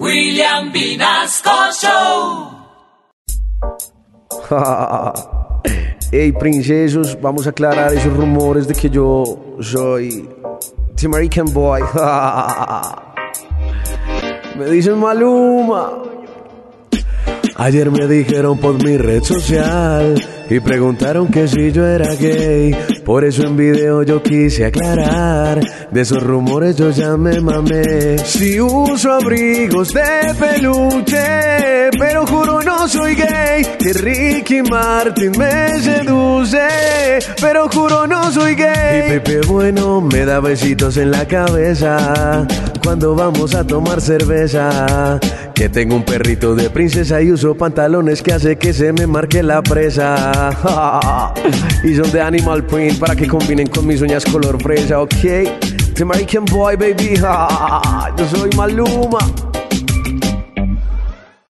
William Vinasco Show. Hey, princesos, vamos a aclarar esos rumores de que yo soy The American Boy. Me dicen Maluma. Ayer me dijeron por mi red social y preguntaron que si yo era gay. Por eso en video yo quise aclarar. De esos rumores yo ya me mamé. Si uso abrigos de peluche, pero juro no soy gay. Que Ricky Martin me seduce, pero juro no soy gay. Y Pepe Bueno me da besitos en la cabeza cuando vamos a tomar cerveza. Que tengo un perrito de princesa y uso pantalones que hace que se me marque la presa. y son de animal print para que combinen con mis uñas color fresa, ok. The American Boy, baby. Yo soy Maluma.